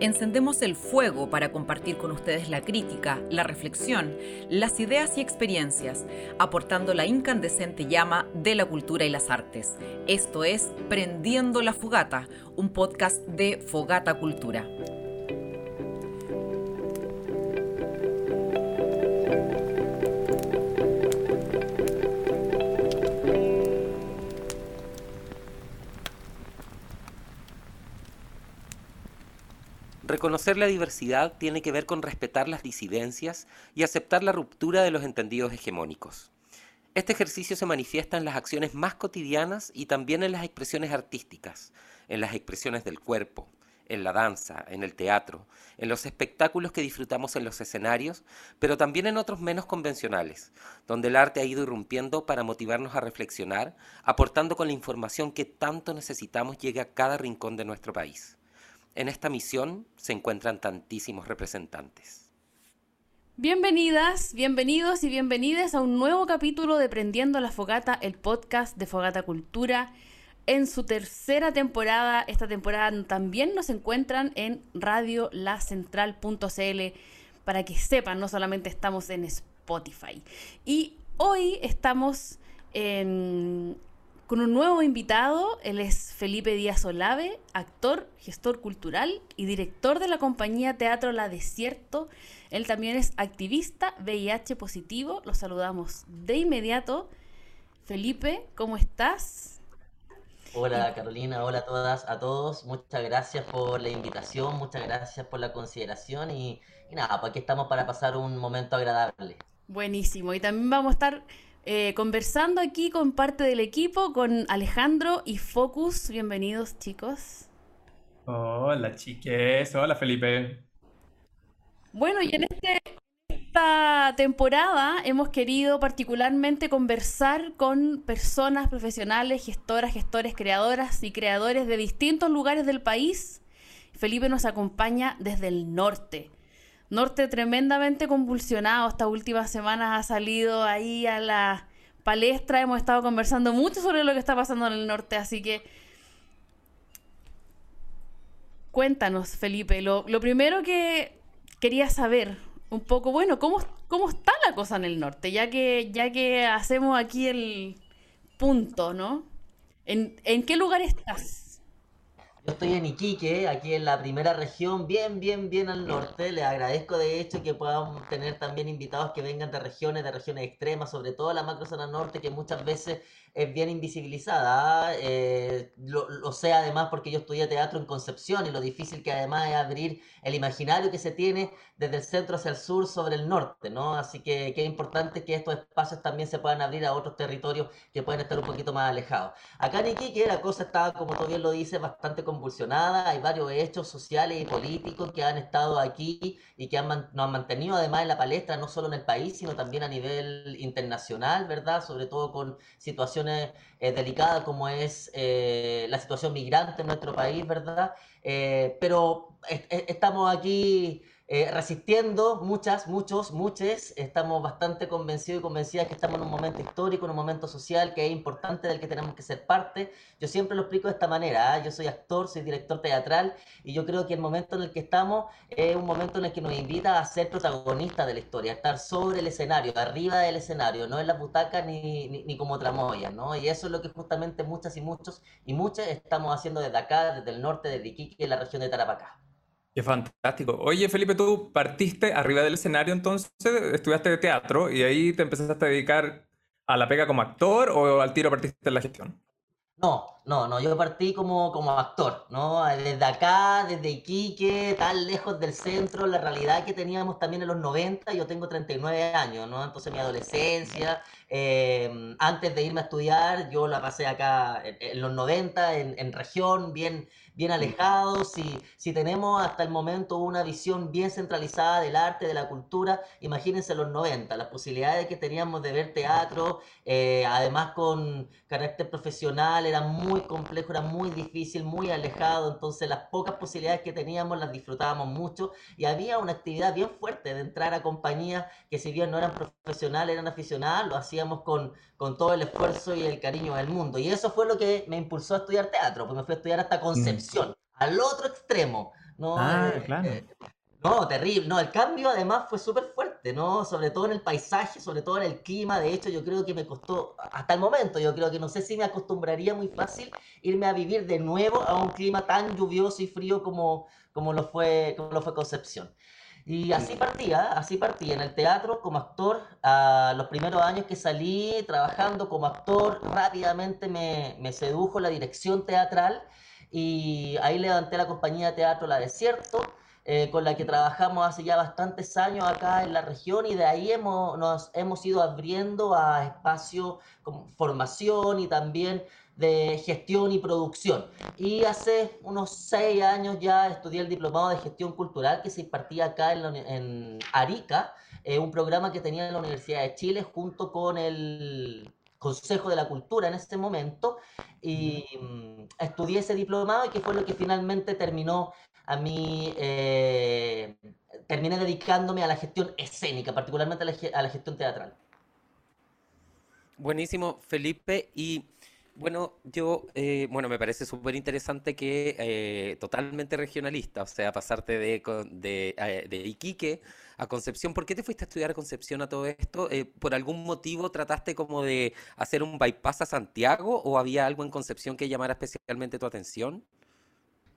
Encendemos el fuego para compartir con ustedes la crítica, la reflexión, las ideas y experiencias, aportando la incandescente llama de la cultura y las artes. Esto es Prendiendo la Fogata, un podcast de Fogata Cultura. Reconocer la diversidad tiene que ver con respetar las disidencias y aceptar la ruptura de los entendidos hegemónicos. Este ejercicio se manifiesta en las acciones más cotidianas y también en las expresiones artísticas, en las expresiones del cuerpo, en la danza, en el teatro, en los espectáculos que disfrutamos en los escenarios, pero también en otros menos convencionales, donde el arte ha ido irrumpiendo para motivarnos a reflexionar, aportando con la información que tanto necesitamos llegue a cada rincón de nuestro país. En esta misión se encuentran tantísimos representantes. Bienvenidas, bienvenidos y bienvenidas a un nuevo capítulo de Prendiendo la Fogata, el podcast de Fogata Cultura. En su tercera temporada, esta temporada también nos encuentran en radiolacentral.cl para que sepan, no solamente estamos en Spotify. Y hoy estamos en, con un nuevo invitado. Él es Felipe Díaz Olave, actor, gestor cultural y director de la compañía Teatro La Desierto. Él también es activista VIH positivo. Lo saludamos de inmediato. Felipe, ¿cómo estás? Hola Carolina, hola a todas, a todos. Muchas gracias por la invitación, muchas gracias por la consideración y, y nada, pues aquí estamos para pasar un momento agradable. Buenísimo. Y también vamos a estar eh, conversando aquí con parte del equipo, con Alejandro y Focus. Bienvenidos, chicos. Hola, chiques. Hola, Felipe. Bueno, y en este, esta temporada hemos querido particularmente conversar con personas profesionales, gestoras, gestores, creadoras y creadores de distintos lugares del país. Felipe nos acompaña desde el norte norte tremendamente convulsionado. Estas últimas semanas ha salido ahí a la palestra. Hemos estado conversando mucho sobre lo que está pasando en el norte, así que cuéntanos, Felipe. Lo, primero que quería saber, un poco, bueno, ¿cómo, ¿cómo está la cosa en el norte? Ya que, ya que hacemos aquí el punto, ¿no? ¿En, en qué lugar estás? Yo estoy en Iquique, aquí en la primera región, bien, bien, bien al norte. Les agradezco de hecho que podamos tener también invitados que vengan de regiones, de regiones extremas, sobre todo la macro zona norte, que muchas veces es bien invisibilizada. Eh, lo, sé además porque yo estudié teatro en Concepción y lo difícil que además es abrir el imaginario que se tiene desde el centro hacia el sur sobre el norte, ¿no? Así que qué importante que estos espacios también se puedan abrir a otros territorios que pueden estar un poquito más alejados. Acá en Iquique la cosa está, como tú bien lo dices, bastante convulsionada. Hay varios hechos sociales y políticos que han estado aquí y que han, nos han mantenido además en la palestra, no solo en el país, sino también a nivel internacional, ¿verdad? Sobre todo con situaciones eh, delicadas como es eh, la situación migrante en nuestro país, ¿verdad? Eh, pero estamos aquí eh, resistiendo, muchas, muchos, muchos, estamos bastante convencidos y convencidas que estamos en un momento histórico, en un momento social que es importante del que tenemos que ser parte. Yo siempre lo explico de esta manera, ¿ah? yo soy actor, soy director teatral y yo creo que el momento en el que estamos es un momento en el que nos invita a ser protagonistas de la historia, a estar sobre el escenario, arriba del escenario, no en la butaca ni, ni, ni como tramoya, ¿no? Y eso es lo que justamente muchas y muchos y muchas estamos haciendo desde acá, desde el norte, desde Iquique, en la región de Tarapacá. Qué fantástico. Oye, Felipe, tú partiste arriba del escenario, entonces estudiaste teatro y ahí te empezaste a dedicar a la pega como actor o al tiro partiste en la gestión. No, no, no, yo partí como, como actor, ¿no? Desde acá, desde Iquique, tan lejos del centro, la realidad que teníamos también en los 90, yo tengo 39 años, ¿no? Entonces mi adolescencia, eh, antes de irme a estudiar, yo la pasé acá en, los 90, en, en región, bien, bien alejados, si, si tenemos hasta el momento una visión bien centralizada del arte, de la cultura, imagínense los 90, las posibilidades que teníamos de ver teatro, eh, además con carácter profesional, era muy complejo, era muy difícil, muy alejado, entonces las pocas posibilidades que teníamos las disfrutábamos mucho y había una actividad bien fuerte de entrar a compañías que si bien no eran profesionales, eran aficionadas, lo hacían hacíamos con, con todo el esfuerzo y el cariño del mundo. Y eso fue lo que me impulsó a estudiar teatro, porque me fui a estudiar hasta Concepción, al otro extremo. ¿no? Ah, Eh, claro. eh, no, terrible. No, el cambio además fue súper fuerte, ¿no? Sobre todo en el paisaje, sobre todo en el clima. De hecho, yo creo que me costó, hasta el momento, yo creo que no sé si me acostumbraría muy fácil irme a vivir de nuevo a un clima tan lluvioso y frío como, como, lo, fue, como lo fue Concepción. Y así partía, así partí en el teatro como actor. A los primeros años que salí trabajando como actor, rápidamente me, me sedujo la dirección teatral y ahí levanté la compañía de teatro La Desierto, eh, con la que trabajamos hace ya bastantes años acá en la región y de ahí hemos, nos hemos ido abriendo a espacios como formación y también de gestión y producción. Y hace unos seis años ya estudié el diplomado de gestión cultural que se impartía acá en, la en Arica, eh, un programa que tenía la Universidad de Chile junto con el Consejo de la Cultura en ese momento. Y mm, estudié ese diplomado y que fue lo que finalmente terminó a mí, eh, terminé dedicándome a la gestión escénica, particularmente a la, a la gestión teatral. Buenísimo, Felipe. Y bueno, yo, eh, bueno, me parece súper interesante que eh, totalmente regionalista, o sea, pasarte de, eh, de Iquique a Concepción. ¿Por qué te fuiste a estudiar a Concepción a todo esto? Eh, ¿por algún motivo trataste como de hacer un bypass a Santiago o había algo en Concepción que llamara especialmente tu atención?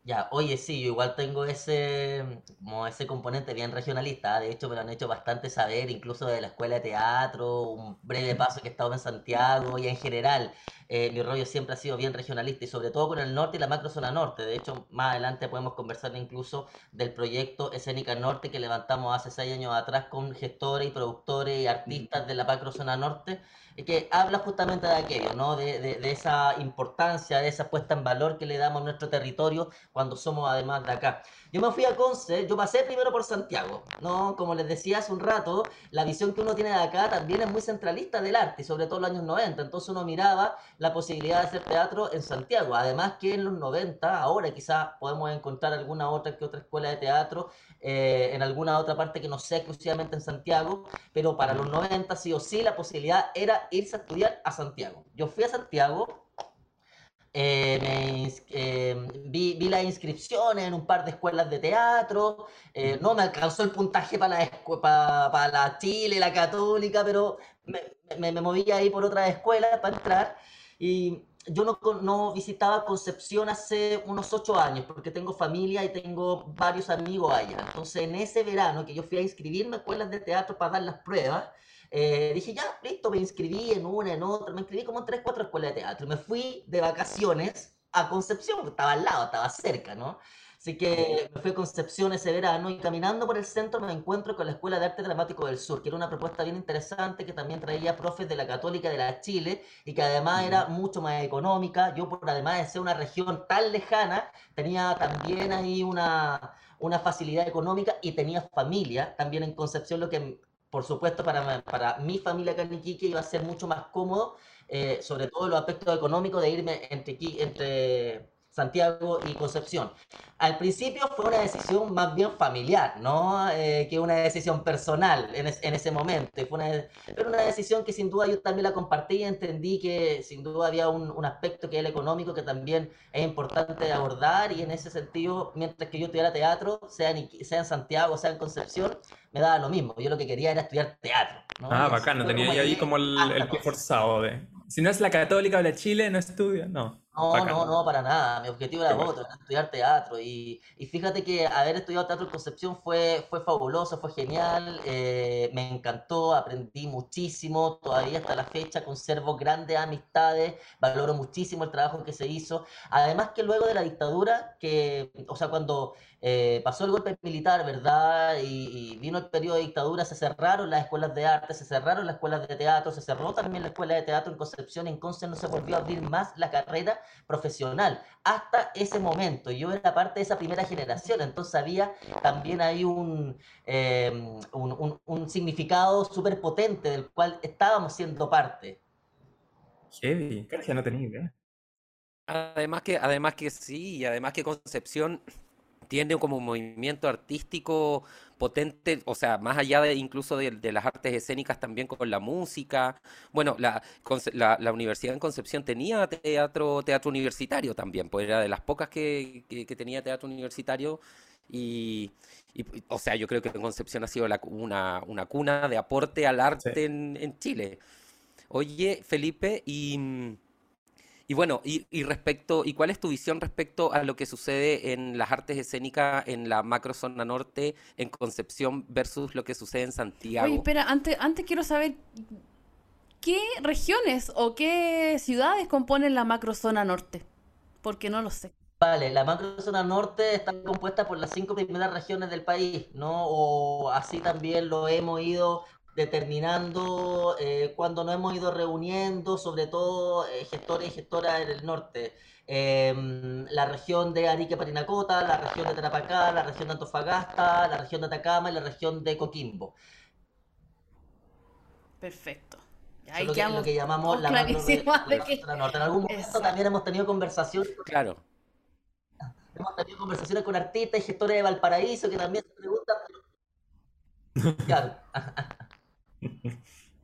Ya, oye, sí, yo igual tengo ese, como ese componente bien regionalista. De hecho me lo han hecho bastante saber, incluso de la escuela de teatro, un breve paso que he estado en Santiago y en general, eh, mi rollo siempre ha sido bien regionalista y sobre todo con el norte y la macrozona norte. De hecho, más adelante podemos conversar incluso del proyecto Escénica Norte que levantamos hace seis años atrás con gestores y productores y artistas de la macrozona norte y que habla justamente de aquello, ¿no? De, de, de esa importancia, de esa puesta en valor que le damos a nuestro territorio cuando somos además de acá. Yo me fui a Conce, yo pasé primero por Santiago, ¿no? Como les decía hace un rato, la visión que uno tiene de acá también es muy centralista del arte, sobre todo en los años 90, entonces uno miraba la posibilidad de hacer teatro en Santiago, además que en los 90, ahora quizás podemos encontrar alguna otra que otra escuela de teatro eh, en alguna otra parte que no sea exclusivamente en Santiago, pero para los 90 sí o sí la posibilidad era irse a estudiar a Santiago. Yo fui a Santiago, eh, me ins- eh, vi, vi las inscripciones en un par de escuelas de teatro, eh, no me alcanzó el puntaje para la, escu- pa- para la Chile, la Católica, pero me, me, me moví ahí por otras escuelas para entrar y yo no, no visitaba Concepción hace unos ocho años porque tengo familia y tengo varios amigos allá. Entonces en ese verano que yo fui a inscribirme a escuelas de teatro para dar las pruebas, eh, dije, ya, listo, me inscribí en una, en otra, me inscribí como en tres, cuatro escuelas de teatro. Me fui de vacaciones a Concepción, porque estaba al lado, estaba cerca, ¿no? Así que me fui a Concepción ese verano y caminando por el centro me encuentro con la Escuela de Arte Dramático del Sur, que era una propuesta bien interesante que también traía profes de la Católica de la Chile y que además era mucho más económica. Yo, por además de ser una región tan lejana, tenía también ahí una, una facilidad económica y tenía familia también en Concepción, lo que por supuesto para, para mi familia acá en Iquique iba a ser mucho más cómodo, eh, sobre todo los aspectos económicos de irme entre, Iqui- entre Santiago y Concepción. Al principio fue una decisión más bien familiar, ¿no? Eh, que una decisión personal en, es- en ese momento. Fue una, pero una decisión que sin duda yo también la compartí y entendí que sin duda había un, un aspecto que es el económico que también es importante abordar y en ese sentido, mientras que yo estudiara teatro, sea en, sea en Santiago, sea en Concepción, me daba lo mismo. Yo lo que quería era estudiar teatro. ¿no? Ah, Y fue tenía ahí como el, el forzado de... Si no es la católica o la Chile, no estudia, no. No, no, no, para nada. Mi objetivo era otro, era estudiar teatro. Y, y fíjate que haber estudiado teatro en Concepción fue, fue fabuloso, fue genial, eh, me encantó, aprendí muchísimo. Todavía hasta la fecha conservo grandes amistades, valoro muchísimo el trabajo que se hizo. Además que luego de la dictadura, que, o sea, cuando eh, pasó el golpe militar, ¿verdad? Y, y vino el periodo de dictadura, se cerraron las escuelas de arte, se cerraron las escuelas de teatro, se cerró también la escuela de teatro en Concepción, en Conce no se volvió a abrir más la carrera profesional hasta ese momento. Yo era parte de esa primera generación, entonces había también ahí un, eh, un, un- un significado súper potente del cual estábamos siendo parte. Heavy, Cacha, no tenía idea. Además que, además que sí, y además que Concepción tiene como un movimiento artístico potente, o sea, más allá de incluso de, las artes escénicas también con la música. Bueno, la, la, Universidad en Concepción tenía teatro, teatro universitario también, pues era de las pocas que, tenía teatro universitario y, o sea, yo creo que Concepción ha sido una, una, cuna de aporte al arte en, en Chile. Oye, Felipe, y... Y bueno, y, respecto, ¿y cuál es tu visión respecto a lo que sucede en las artes escénicas en la macrozona norte, en Concepción, versus lo que sucede en Santiago? Oye, espera, antes, antes quiero saber qué regiones o qué ciudades componen la macrozona norte, porque no lo sé. Vale, la macrozona norte está compuesta por las cinco primeras regiones del país, ¿no? O así también lo hemos ido determinando eh, cuando nos hemos ido reuniendo, sobre todo eh, gestores y gestoras en el norte. Em, la región de Arique Parinacota, la región de Tarapacá, la región de Antofagasta, la región de Atacama y la región de Coquimbo. Perfecto. Ahí lo, que, lo que llamamos la, macro norte. En algún momento también hemos tenido conversaciones. Claro. Hemos tenido conversaciones con artistas y gestores de Valparaíso que también se preguntan. Claro.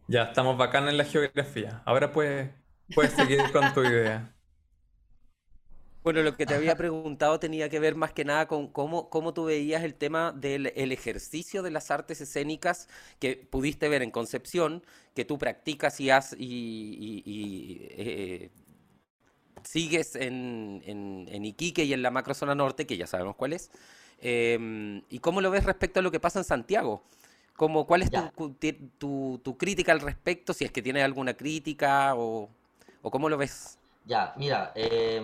Ya, estamos bacán en la geografía. Ahora puedes, puedes seguir con tu idea. Bueno, lo que te había preguntado tenía que ver más que nada con cómo, cómo tú veías el tema del ejercicio de las artes escénicas que pudiste ver en Concepción, que tú practicas y, has, y, eh, sigues en, en, Iquique y en la macrozona norte, que ya sabemos cuál es. Em, ¿Y cómo lo ves respecto a lo que pasa en Santiago? ¿Cuál es tu, tu, crítica al respecto? Si es que tienes alguna crítica o, o cómo lo ves. Ya, mira, eh,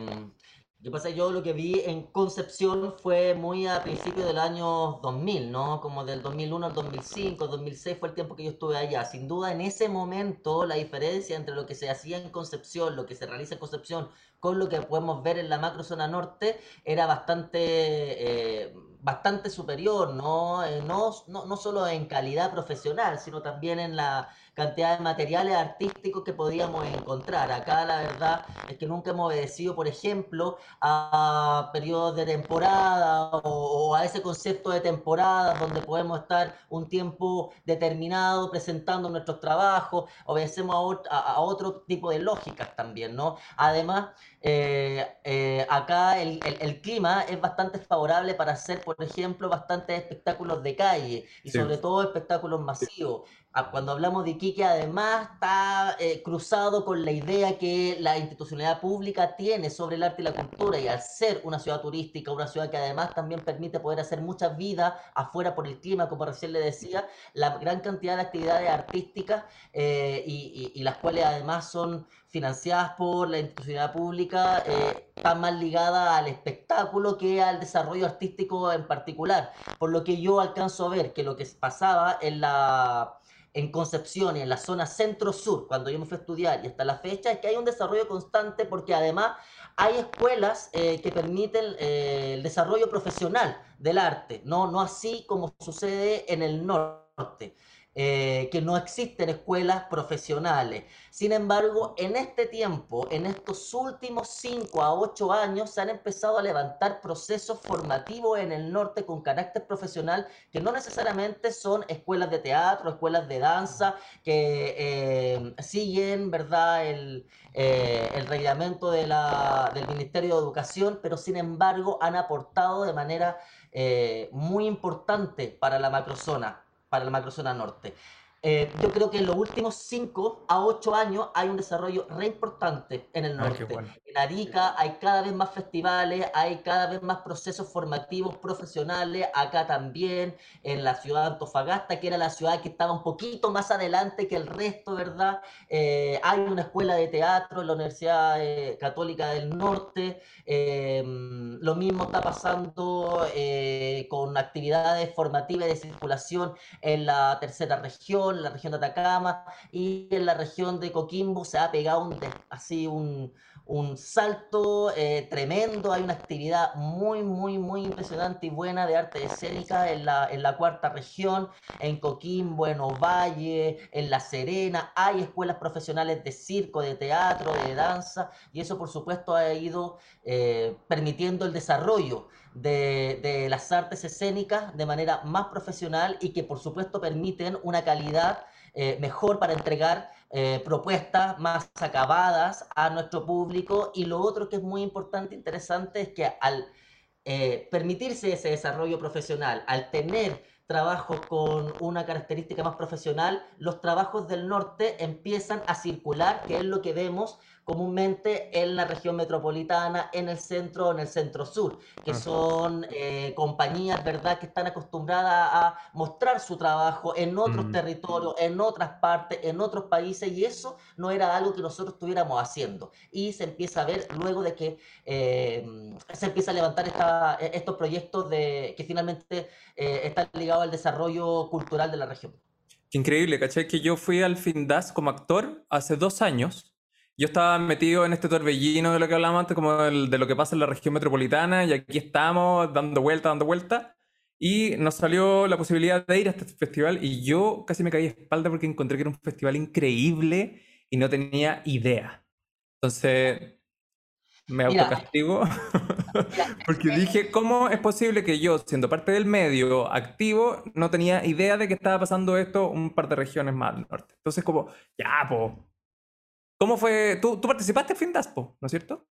¿qué pasa? Yo lo que vi en Concepción fue muy a principios del año 2000, ¿no? Como del 2001 al 2005, 2006 fue el tiempo que yo estuve allá. Sin duda, en ese momento, la diferencia entre lo que se hacía en Concepción, lo que se realiza en Concepción, con lo que podemos ver en la macro zona norte, era bastante... Eh, bastante superior, ¿no? Eh, no, no, no solo en calidad profesional, sino también en la cantidad de materiales artísticos que podíamos encontrar. Acá la verdad es que nunca hemos obedecido, por ejemplo, a periodos de temporada o, a ese concepto de temporada donde podemos estar un tiempo determinado presentando nuestros trabajos, obedecemos a, otro tipo de lógicas también, ¿no? Además, eh, eh, acá el, el, clima es bastante favorable para hacer, por ejemplo, bastantes espectáculos de calle y sobre todo espectáculos masivos cuando hablamos de Iquique, además está eh, cruzado con la idea que la institucionalidad pública tiene sobre el arte y la cultura, y al ser una ciudad turística, una ciudad que además también permite poder hacer mucha vida afuera por el clima, como recién le decía, la gran cantidad de actividades artísticas eh, y, las cuales además son financiadas por la institucionalidad pública, eh, están más ligadas al espectáculo que al desarrollo artístico en particular. Por lo que yo alcanzo a ver que lo que pasaba en la en Concepción y en la zona centro-sur, cuando yo me fui a estudiar y hasta la fecha, es que hay un desarrollo constante porque además hay escuelas eh, que permiten eh, el desarrollo profesional del arte, no, no así como sucede en el norte. Eh, que no existen escuelas profesionales. Sin embargo, en este tiempo, en estos últimos 5 a 8 años, se han empezado a levantar procesos formativos en el norte con carácter profesional que no necesariamente son escuelas de teatro, escuelas de danza, que eh, siguen, ¿verdad?, el, eh, reglamento de la, del Ministerio de Educación, pero sin embargo han aportado de manera muy importante para la macrozona para la macrozona norte. Eh, yo creo que en los últimos 5 a 8 años hay un desarrollo re importante en el norte. En Arica hay cada vez más festivales, hay cada vez más procesos formativos profesionales, acá también, en la ciudad de Antofagasta, que era la ciudad que estaba un poquito más adelante que el resto, ¿verdad? Eh, hay una escuela de teatro en la Universidad eh, Católica del Norte, em, lo mismo está pasando con actividades formativas de circulación en la tercera región, en la región de Atacama y en la región de Coquimbo se ha pegado un, así un, un salto eh, tremendo, hay una actividad muy, muy, muy impresionante y buena de arte escénica en la, en la cuarta región, en Coquimbo, en Ovalle, en La Serena, hay escuelas profesionales de circo, de teatro, de danza, y eso por supuesto ha ido eh, permitiendo el desarrollo de, de las artes escénicas de manera más profesional y que por supuesto permiten una calidad eh, mejor para entregar eh, propuestas más acabadas a nuestro público. Y lo otro que es muy importante, e interesante, es que al eh, permitirse ese desarrollo profesional, al tener trabajos con una característica más profesional, los trabajos del norte empiezan a circular, que es lo que vemos comúnmente en la región metropolitana, en el centro, en el centro sur, que son eh, compañías, ¿verdad?, que están acostumbradas a mostrar su trabajo en otros mm. territorios, en otras partes, en otros países, y eso no era algo que nosotros estuviéramos haciendo. Y se empieza a ver luego de que eh, se empieza a levantar esta, e, estos proyectos de, que finalmente eh, están ligados al desarrollo cultural de la región. increíble, ¿cachai? Que yo fui al FINDAS como actor hace dos años yo estaba metido en este torbellino de lo que hablábamos antes, como de lo que pasa en la región metropolitana, y aquí estamos dando vuelta, dando vuelta, y nos salió la posibilidad de ir a este festival, y yo casi me caí de espalda porque encontré que era un festival increíble y no tenía idea. Entonces, me autocastigo, porque dije, ¿cómo es posible que yo, siendo parte del medio activo, no tenía idea de que estaba pasando esto un par de regiones más al norte? Entonces, como, ya, pues ¿Cómo fue? ¿Tú, tú participaste en Findaspo, ¿no es cierto?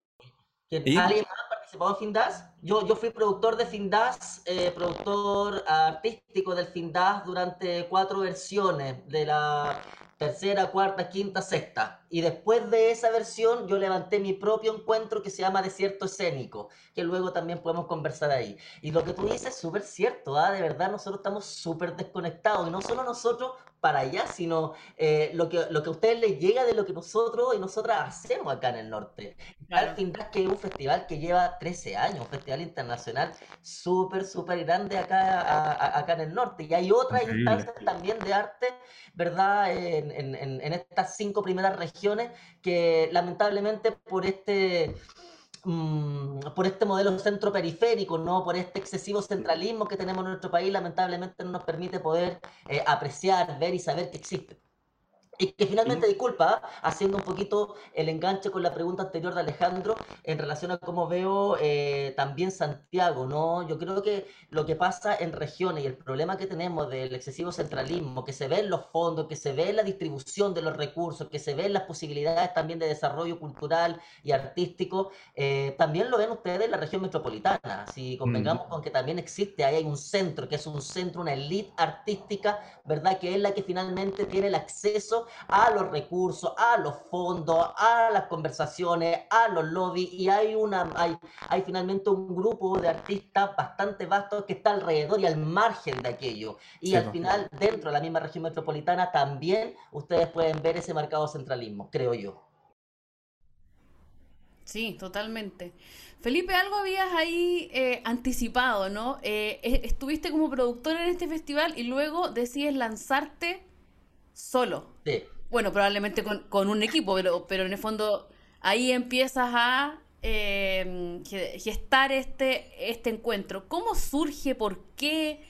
¿Alguien más participó en Findas? Yo, yo fui productor de Findas, eh, productor artístico del Findas durante cuatro versiones de la tercera, cuarta, quinta, sexta. Y después de esa versión yo levanté mi propio encuentro que se llama Desierto Escénico, que luego también podemos conversar ahí. Y lo que tú dices es súper cierto, ¿ah? de verdad nosotros estamos súper desconectados, y no solo nosotros para allá, sino eh, lo, que, lo que a ustedes les llega de lo que nosotros y nosotras hacemos acá en el norte. Al fin, que es un festival que lleva 13 años, un festival internacional súper, súper grande acá, acá en el norte. Y hay otras instancias también de arte, ¿verdad? En, en, en, estas cinco primeras regiones que lamentablemente por este mm, por este modelo centro-periférico, ¿no? por este excesivo centralismo que tenemos en nuestro país, lamentablemente no nos permite poder eh, apreciar, ver y saber que existe. Y que finalmente, disculpa, haciendo un poquito el enganche con la pregunta anterior de Alejandro en relación a cómo veo eh, también Santiago, ¿no? Yo creo que lo que pasa en regiones y el problema que tenemos del excesivo centralismo, que se ve en los fondos, que se ve en la distribución de los recursos, que se ve en las posibilidades también de desarrollo cultural y artístico, eh, también lo ven ustedes en la región metropolitana. Si convengamos con que también existe, ahí hay un centro, que es un centro, una elite artística, ¿verdad? Que es la que finalmente tiene el acceso a los recursos, a los fondos, a las conversaciones, a los lobbies y hay, una, hay, hay finalmente un grupo de artistas bastante vasto que está alrededor y al margen de aquello. Y al final, dentro de la misma región metropolitana, también ustedes pueden ver ese marcado centralismo, creo yo. Sí, totalmente. Felipe, algo habías ahí eh, anticipado, ¿no? Eh, estuviste como productor en este festival y luego decides lanzarte solo. Sí. Bueno, probablemente con, un equipo, pero, pero en el fondo ahí empiezas a eh, gestar este, este encuentro. ¿Cómo surge? ¿Por qué?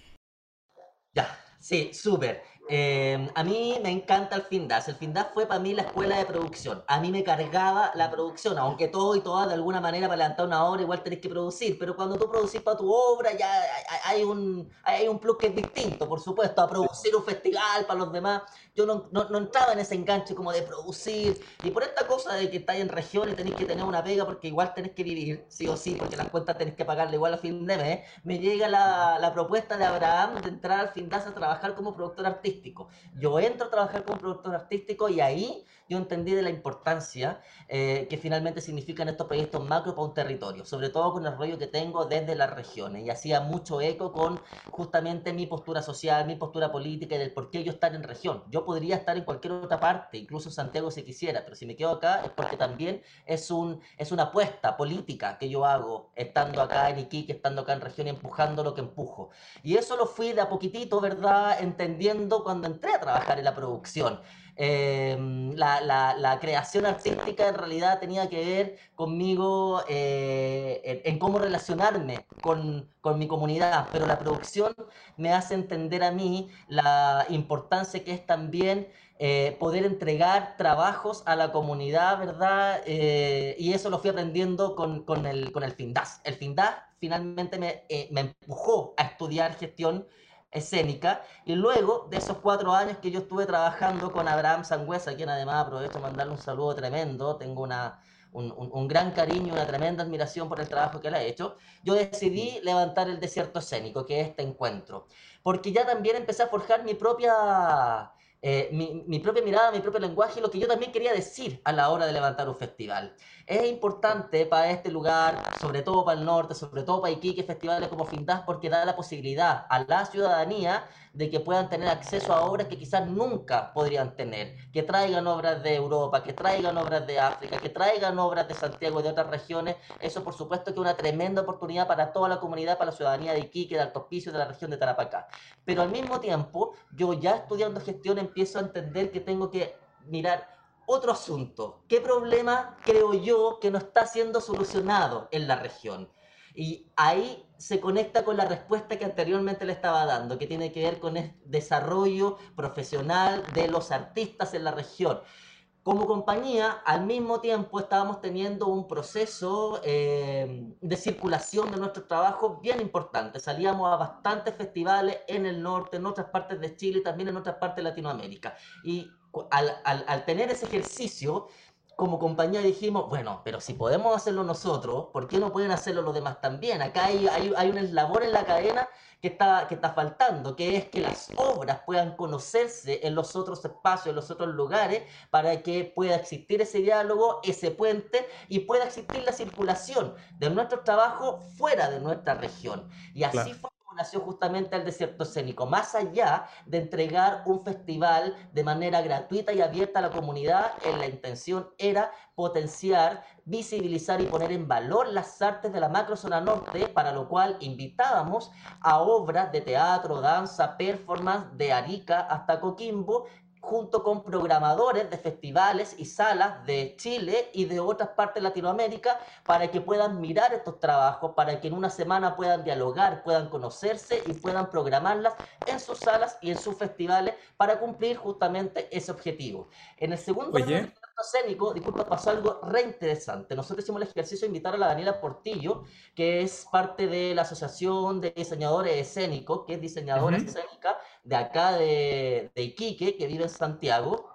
Ya, sí, súper. Em, a mí me encanta el FINDAS. El FINDAS fue para mí la escuela de producción. A mí me cargaba la producción, aunque todo y todas de alguna manera para levantar una obra igual tenés que producir. Pero cuando tú producís para tu obra ya hay un, hay un plus que es distinto, por supuesto, a producir un festival para los demás. Yo no, entraba en ese enganche como de producir. Y por esta cosa de que estáis en región y tenéis que tener una pega porque igual tenés que vivir, sí o sí, porque las cuentas tenés que pagarle igual a fin de mes, me llega la, la propuesta de Abraham de entrar al FINDAS a trabajar como productor artístico yo entro a trabajar como productor artístico y ahí yo entendí de la importancia eh, que finalmente significan estos proyectos macro para un territorio, sobre todo con el rollo que tengo desde las regiones. Y hacía mucho eco con justamente mi postura social, mi postura política y del por qué yo estar en región. Yo podría estar en cualquier otra parte, incluso en Santiago si quisiera, pero si me quedo acá es porque también es, un, es una apuesta política que yo hago estando acá en Iquique, estando acá en región empujando lo que empujo. Y eso lo fui de a poquitito, ¿verdad? Entendiendo cuando entré a trabajar en la producción. Em, la, la, la, creación artística en realidad tenía que ver conmigo eh, en, cómo relacionarme con, con, mi comunidad, pero la producción me hace entender a mí la importancia que es también eh, poder entregar trabajos a la comunidad, ¿verdad? Eh, y eso lo fui aprendiendo con, con, el, con el FINDAS. El FINDAS finalmente me, me empujó a estudiar gestión escénica. Y luego de esos cuatro años que yo estuve trabajando con Abraham Sangüesa, quien además aprovecho para mandarle un saludo tremendo, tengo una, un, un, gran cariño, una tremenda admiración por el trabajo que él ha hecho, yo decidí levantar el desierto escénico, que es este encuentro. Porque ya también empecé a forjar mi propia eh, mi, mi, propia mirada, mi propio lenguaje, lo que yo también quería decir a la hora de levantar un festival. Es importante para este lugar, sobre todo para el norte, sobre todo para Iquique, festivales como Findas, porque da la posibilidad a la ciudadanía de que puedan tener acceso a obras que quizás nunca podrían tener, que traigan obras de Europa, que traigan obras de África, que traigan obras de Santiago y de otras regiones. Eso, por supuesto, que es una tremenda oportunidad para toda la comunidad, para la ciudadanía de Iquique, de Alto Hospicio, de la región de Tarapacá. Pero al mismo tiempo, yo ya estudiando gestión empiezo a entender que tengo que mirar otro asunto. ¿Qué problema creo yo que no está siendo solucionado en la región? Y ahí se conecta con la respuesta que anteriormente le estaba dando, que tiene que ver con el desarrollo profesional de los artistas en la región. Como compañía, al mismo tiempo estábamos teniendo un proceso eh, de circulación de nuestro trabajo bien importante. Salíamos a bastantes festivales en el norte, en otras partes de Chile y también en otras partes de Latinoamérica. Y al, tener ese ejercicio, como compañía dijimos, bueno, pero si podemos hacerlo nosotros, ¿por qué no pueden hacerlo los demás también? Acá hay, hay, hay un eslabón en la cadena que está, que está faltando, que es que las obras puedan conocerse en los otros espacios, en los otros lugares, para que pueda existir ese diálogo, ese puente y pueda existir la circulación de nuestro trabajo fuera de nuestra región. Y así claro. fue nació justamente el desierto escénico, más allá de entregar un festival de manera gratuita y abierta a la comunidad, en la intención era potenciar, visibilizar y poner en valor las artes de la macrozona norte, para lo cual invitábamos a obras de teatro, danza, performance de Arica hasta Coquimbo junto con programadores de festivales y salas de Chile y de otras partes de Latinoamérica para que puedan mirar estos trabajos, para que en una semana puedan dialogar, puedan conocerse y puedan programarlas en sus salas y en sus festivales para cumplir justamente ese objetivo. En el segundo Oye escénico, disculpa, pasó algo re interesante. Nosotros hicimos el ejercicio de invitar a la Daniela Portillo, que es parte de la Asociación de Diseñadores Escénicos, que es diseñadora uh -huh. escénica de acá de, de Iquique, que vive en Santiago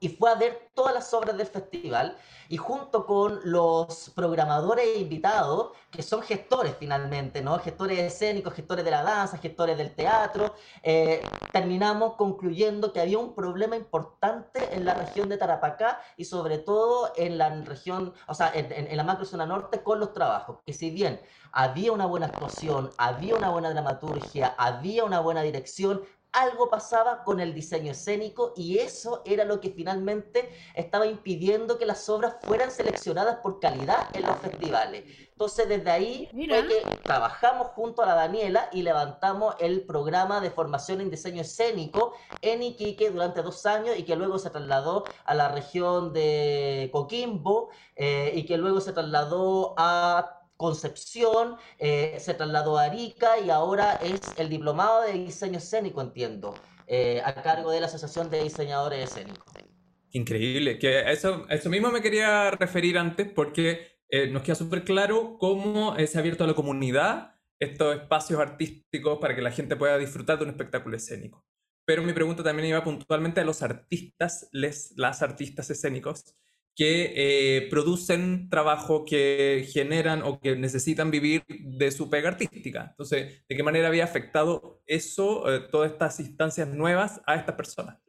y fue a ver todas las obras del festival y junto con los programadores invitados, que son gestores finalmente, ¿no? Gestores escénicos, gestores de la danza, gestores del teatro, eh, terminamos concluyendo que había un problema importante en la región de Tarapacá y sobre todo en la región, o sea, en, en, en la macrozona norte con los trabajos, que si bien había una buena actuación, había una buena dramaturgia, había una buena dirección, algo pasaba con el diseño escénico y eso era lo que finalmente estaba impidiendo que las obras fueran seleccionadas por calidad en los festivales. Entonces desde ahí Mira. fue que trabajamos junto a la Daniela y levantamos el programa de formación en diseño escénico en Iquique durante dos años y que luego se trasladó a la región de Coquimbo eh, y que luego se trasladó a Concepción, eh, se trasladó a Arica y ahora es el diplomado de diseño escénico, entiendo, eh, a cargo de la Asociación de Diseñadores Escénicos. Increíble, que eso, eso mismo me quería referir antes porque eh, nos queda súper claro cómo se ha abierto a la comunidad estos espacios artísticos para que la gente pueda disfrutar de un espectáculo escénico. Pero mi pregunta también iba puntualmente a los artistas, les, las artistas escénicos, que eh, producen trabajo que generan o que necesitan vivir de su pega artística. Entonces, ¿de qué manera había afectado eso, eh, todas estas instancias nuevas a estas personas?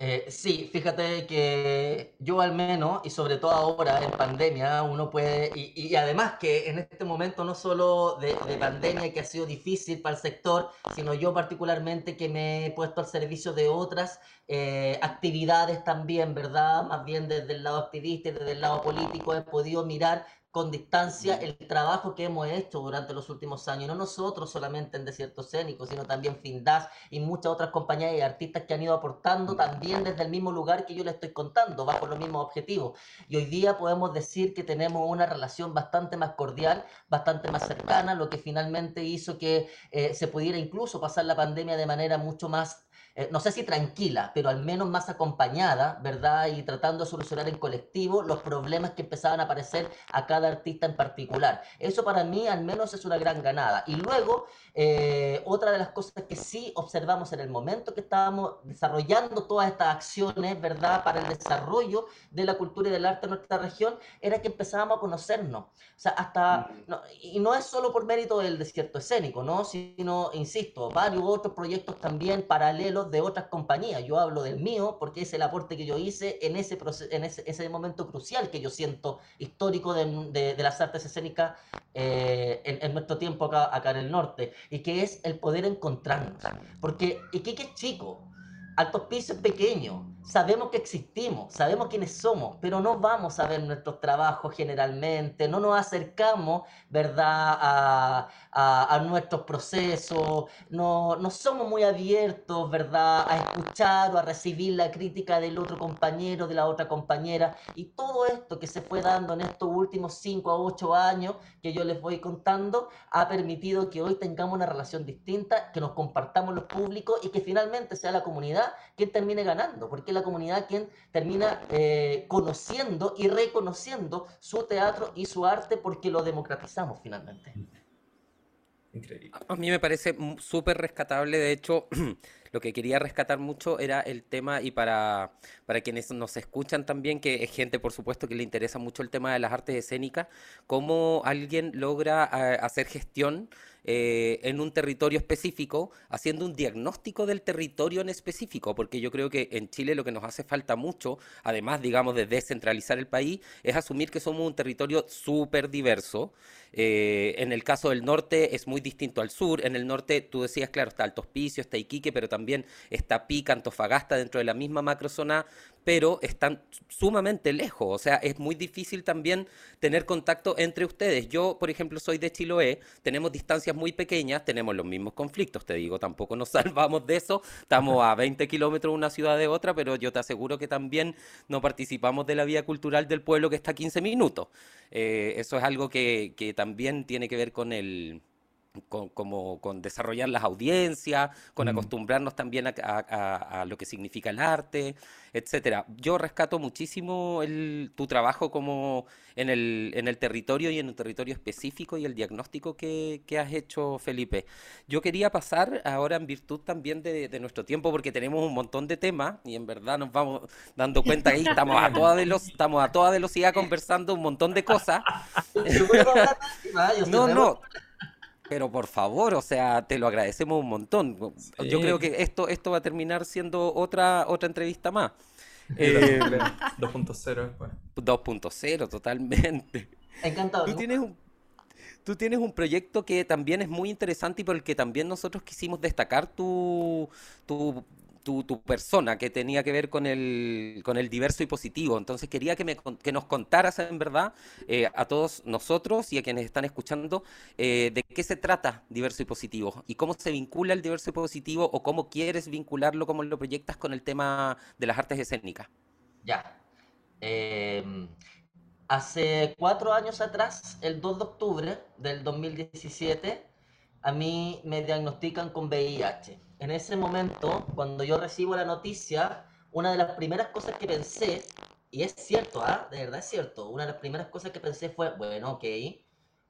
Eh, sí, fíjate que yo al menos, y sobre todo ahora en pandemia, uno puede, y, además que en este momento no solo de, de, pandemia que ha sido difícil para el sector, sino yo particularmente que me he puesto al servicio de otras eh, actividades también, ¿verdad? Más bien desde el lado activista y desde el lado político he podido mirar con distancia el trabajo que hemos hecho durante los últimos años, no nosotros solamente en Desierto Escénico, sino también Findas y muchas otras compañías y artistas que han ido aportando también desde el mismo lugar que yo les estoy contando, bajo los mismos objetivos. Y hoy día podemos decir que tenemos una relación bastante más cordial, bastante más cercana, lo que finalmente hizo que eh, se pudiera incluso pasar la pandemia de manera mucho más eh, no sé si tranquila, pero al menos más acompañada, ¿verdad? Y tratando de solucionar en colectivo los problemas que empezaban a aparecer a cada artista en particular. Eso para mí al menos es una gran ganada. Y luego, eh, otra de las cosas que sí observamos en el momento que estábamos desarrollando todas estas acciones, ¿verdad? Para el desarrollo de la cultura y del arte en nuestra región, era que empezábamos a conocernos. O sea, hasta, y no es solo por mérito del desierto escénico, ¿no? Sino, insisto, varios otros proyectos también paralelos de otras compañías. Yo hablo del mío porque es el aporte que yo hice en ese, en ese, momento crucial que yo siento histórico de, las artes escénicas eh, en, nuestro tiempo acá, en el norte, y que es el poder encontrarnos. Porque Iquique es chico, Altos Pisos es pequeño, sabemos que existimos, sabemos quiénes somos, pero no vamos a ver nuestros trabajos generalmente, no nos acercamos, ¿verdad?, a, a, nuestros procesos, no, no, somos muy abiertos, ¿verdad?, a escuchar o a recibir la crítica del otro compañero, de la otra compañera, y todo esto que se fue dando en estos últimos 5 a 8 años que yo les voy contando, ha permitido que hoy tengamos una relación distinta, que nos compartamos los públicos y que finalmente sea la comunidad quien termine ganando, porque la comunidad quien termina eh, conociendo y reconociendo su teatro y su arte porque lo democratizamos finalmente. Increíble. A mí me parece súper rescatable, de hecho, lo que quería rescatar mucho era el tema, y para, para quienes nos escuchan también, que es gente, por supuesto, que le interesa mucho el tema de las artes escénicas, cómo alguien logra eh, hacer gestión eh, en un territorio específico, haciendo un diagnóstico del territorio en específico, porque yo creo que en Chile lo que nos hace falta mucho, además, digamos, de descentralizar el país, es asumir que somos un territorio súper diverso. Eh, en el caso del norte es muy distinto al sur. En el norte, tú decías, claro, está Alto Hospicio, está Iquique, pero también está Pica, Antofagasta dentro de la misma macrozona pero están sumamente lejos. O sea, es muy difícil también tener contacto entre ustedes. Yo, por ejemplo, soy de Chiloé, tenemos distancias muy pequeñas, tenemos los mismos conflictos, te digo, tampoco nos salvamos de eso. Estamos a 20 kilómetros de una ciudad de otra, pero yo te aseguro que también no participamos de la vida cultural del pueblo que está a 15 minutos. Eh, eso es algo que, que también tiene que ver con el con, como, con desarrollar las audiencias, con acostumbrarnos también a, lo que significa el arte, etcétera. Yo rescato muchísimo el, tu trabajo como en el, en el territorio y en un territorio específico y el diagnóstico que, has hecho, Felipe. Yo quería pasar ahora en virtud también de, nuestro tiempo, porque tenemos un montón de temas y en verdad nos vamos dando cuenta que estamos a toda, velocidad, estamos a toda velocidad conversando un montón de cosas. no, no. Pero por favor, o sea, te lo agradecemos un montón. Yo creo que esto, esto va a terminar siendo otra, otra entrevista más. 2.0 eh, después. 2.0, totalmente. Encantado. Tú tienes, un, tú tienes un proyecto que también es muy interesante y por el que también nosotros quisimos destacar tu, tu tu, persona que tenía que ver con el, con el diverso y positivo. Entonces quería que, me, que nos contaras en verdad eh, a todos nosotros y a quienes están escuchando eh, de qué se trata diverso y positivo y cómo se vincula el diverso y positivo o cómo quieres vincularlo, cómo lo proyectas con el tema de las artes escénicas. Ya. Em, hace cuatro años atrás, el 2 de octubre del 2017, a mí me diagnostican con VIH en ese momento, cuando yo recibo la noticia, una de las primeras cosas que pensé, y es cierto, ¿ah? de verdad es cierto, una de las primeras cosas que pensé fue, bueno, ok,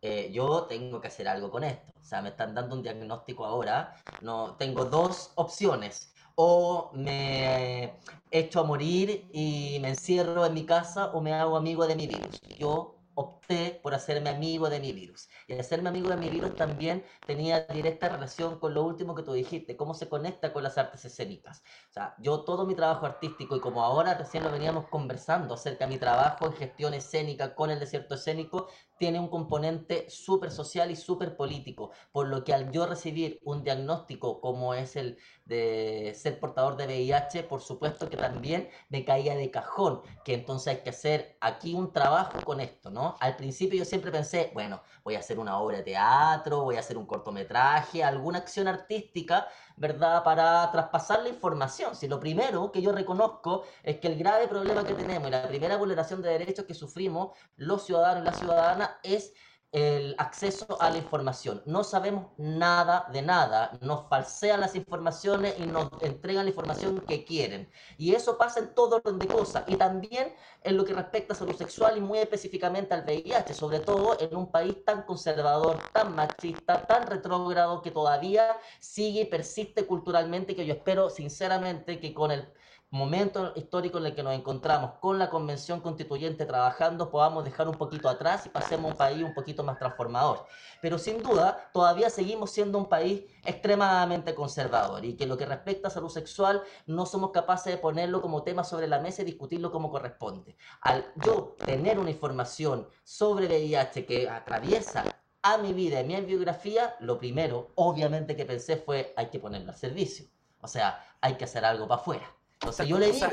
eh, yo tengo que hacer algo con esto. O sea, me están dando un diagnóstico ahora, no, tengo dos opciones. O me echo a morir y me encierro en mi casa o me hago amigo de mi virus. Yo opté por hacerme amigo de mi virus. Y hacerme amigo de mi virus también tenía directa relación con lo último que tú dijiste, cómo se conecta con las artes escénicas. O sea, yo todo mi trabajo artístico y como ahora recién lo veníamos conversando acerca de mi trabajo en gestión escénica con el desierto escénico, tiene un componente súper social y súper político, por lo que al yo recibir un diagnóstico como es el de ser portador de VIH, por supuesto que también me caía de cajón, que entonces hay que hacer aquí un trabajo con esto, ¿no? Al principio yo siempre pensé, bueno, voy a hacer una obra de teatro, voy a hacer un cortometraje, alguna acción artística, ¿verdad? Para traspasar la información. Si lo primero que yo reconozco es que el grave problema que tenemos y la primera vulneración de derechos que sufrimos los ciudadanos y las ciudadanas es el acceso a la información. No sabemos nada de nada, nos falsean las informaciones y nos entregan la información que quieren. Y eso pasa en todo orden de cosas. Y también en lo que respecta a salud sexual y muy específicamente al VIH, sobre todo en un país tan conservador, tan machista, tan retrógrado, que todavía sigue y persiste culturalmente, que yo espero sinceramente que con el momento histórico en el que nos encontramos con la convención constituyente trabajando, podamos dejar un poquito atrás y pasemos a un país un poquito más transformador. Pero sin duda, todavía seguimos siendo un país extremadamente conservador y que lo que respecta a salud sexual no somos capaces de ponerlo como tema sobre la mesa y discutirlo como corresponde. Al yo tener una información sobre VIH que atraviesa a mi vida y mi biografía, lo primero, obviamente, que pensé fue hay que ponerlo al servicio. O sea, hay que hacer algo para afuera. Esta, yo le digo,